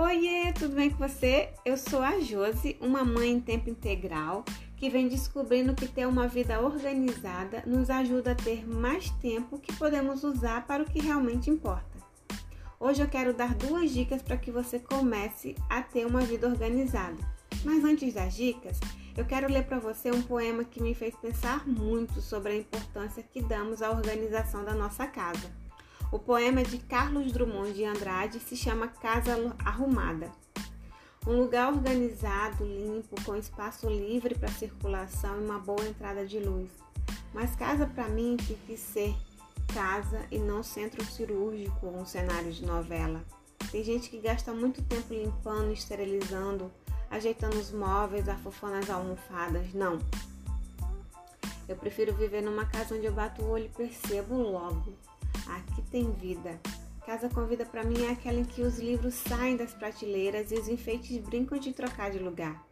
Oiê, tudo bem com você? Eu sou a Josi, uma mãe em tempo integral que vem descobrindo que ter uma vida organizada nos ajuda a ter mais tempo que podemos usar para o que realmente importa. Hoje eu quero dar duas dicas para que você comece a ter uma vida organizada. Mas antes das dicas, eu quero ler para você um poema que me fez pensar muito sobre a importância que damos à organização da nossa casa. O poema de Carlos Drummond de Andrade se chama Casa Arrumada. Um lugar organizado, limpo, com espaço livre para circulação e uma boa entrada de luz. Mas casa para mim tem que ser casa e não centro cirúrgico ou um cenário de novela. Tem gente que gasta muito tempo limpando, esterilizando, ajeitando os móveis, afofando as almofadas. Não. Eu prefiro viver numa casa onde eu bato o olho e percebo logo Aqui tem vida. Casa com vida para mim é aquela em que os livros saem das prateleiras e os enfeites brincam de trocar de lugar.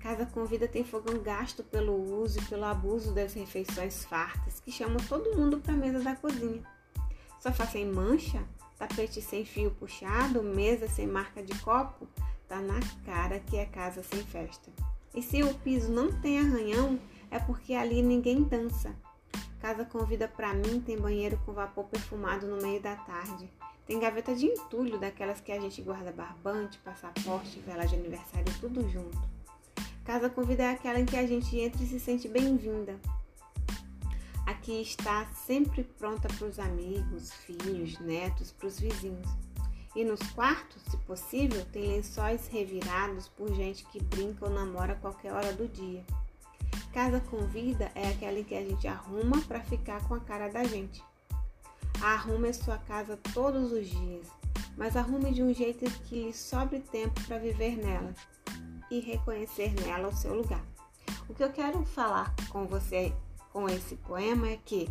Casa com vida tem fogão gasto pelo uso e pelo abuso das refeições fartas que chamam todo mundo para a mesa da cozinha. Sofá sem mancha, tapete sem fio puxado, mesa sem marca de copo, tá na cara que é casa sem festa. E se o piso não tem arranhão, é porque ali ninguém dança. Casa convida para mim tem banheiro com vapor perfumado no meio da tarde. Tem gaveta de entulho, daquelas que a gente guarda barbante, passaporte, vela de aniversário, tudo junto. Casa convida é aquela em que a gente entra e se sente bem-vinda. Aqui está sempre pronta para os amigos, filhos, netos, para os vizinhos. E nos quartos, se possível, tem lençóis revirados por gente que brinca ou namora a qualquer hora do dia. Casa com vida é aquela que a gente arruma para ficar com a cara da gente. Arrume sua casa todos os dias, mas arrume de um jeito que lhe sobre tempo para viver nela e reconhecer nela o seu lugar. O que eu quero falar com você com esse poema é que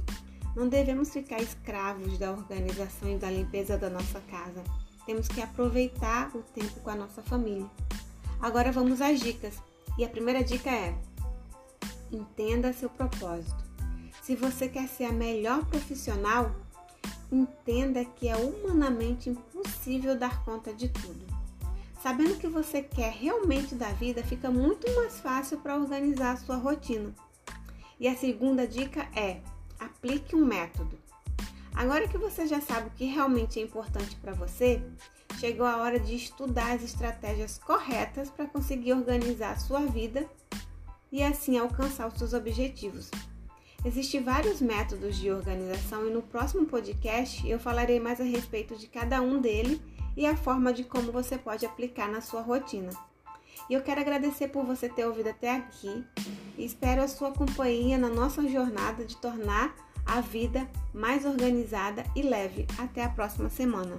não devemos ficar escravos da organização e da limpeza da nossa casa. Temos que aproveitar o tempo com a nossa família. Agora vamos às dicas. E a primeira dica é: entenda seu propósito. Se você quer ser a melhor profissional, entenda que é humanamente impossível dar conta de tudo. Sabendo que você quer realmente da vida, fica muito mais fácil para organizar a sua rotina. E a segunda dica é: aplique um método. Agora que você já sabe o que realmente é importante para você, chegou a hora de estudar as estratégias corretas para conseguir organizar a sua vida e assim alcançar os seus objetivos. Existem vários métodos de organização e no próximo podcast eu falarei mais a respeito de cada um dele e a forma de como você pode aplicar na sua rotina. E eu quero agradecer por você ter ouvido até aqui e espero a sua companhia na nossa jornada de tornar a vida mais organizada e leve. Até a próxima semana.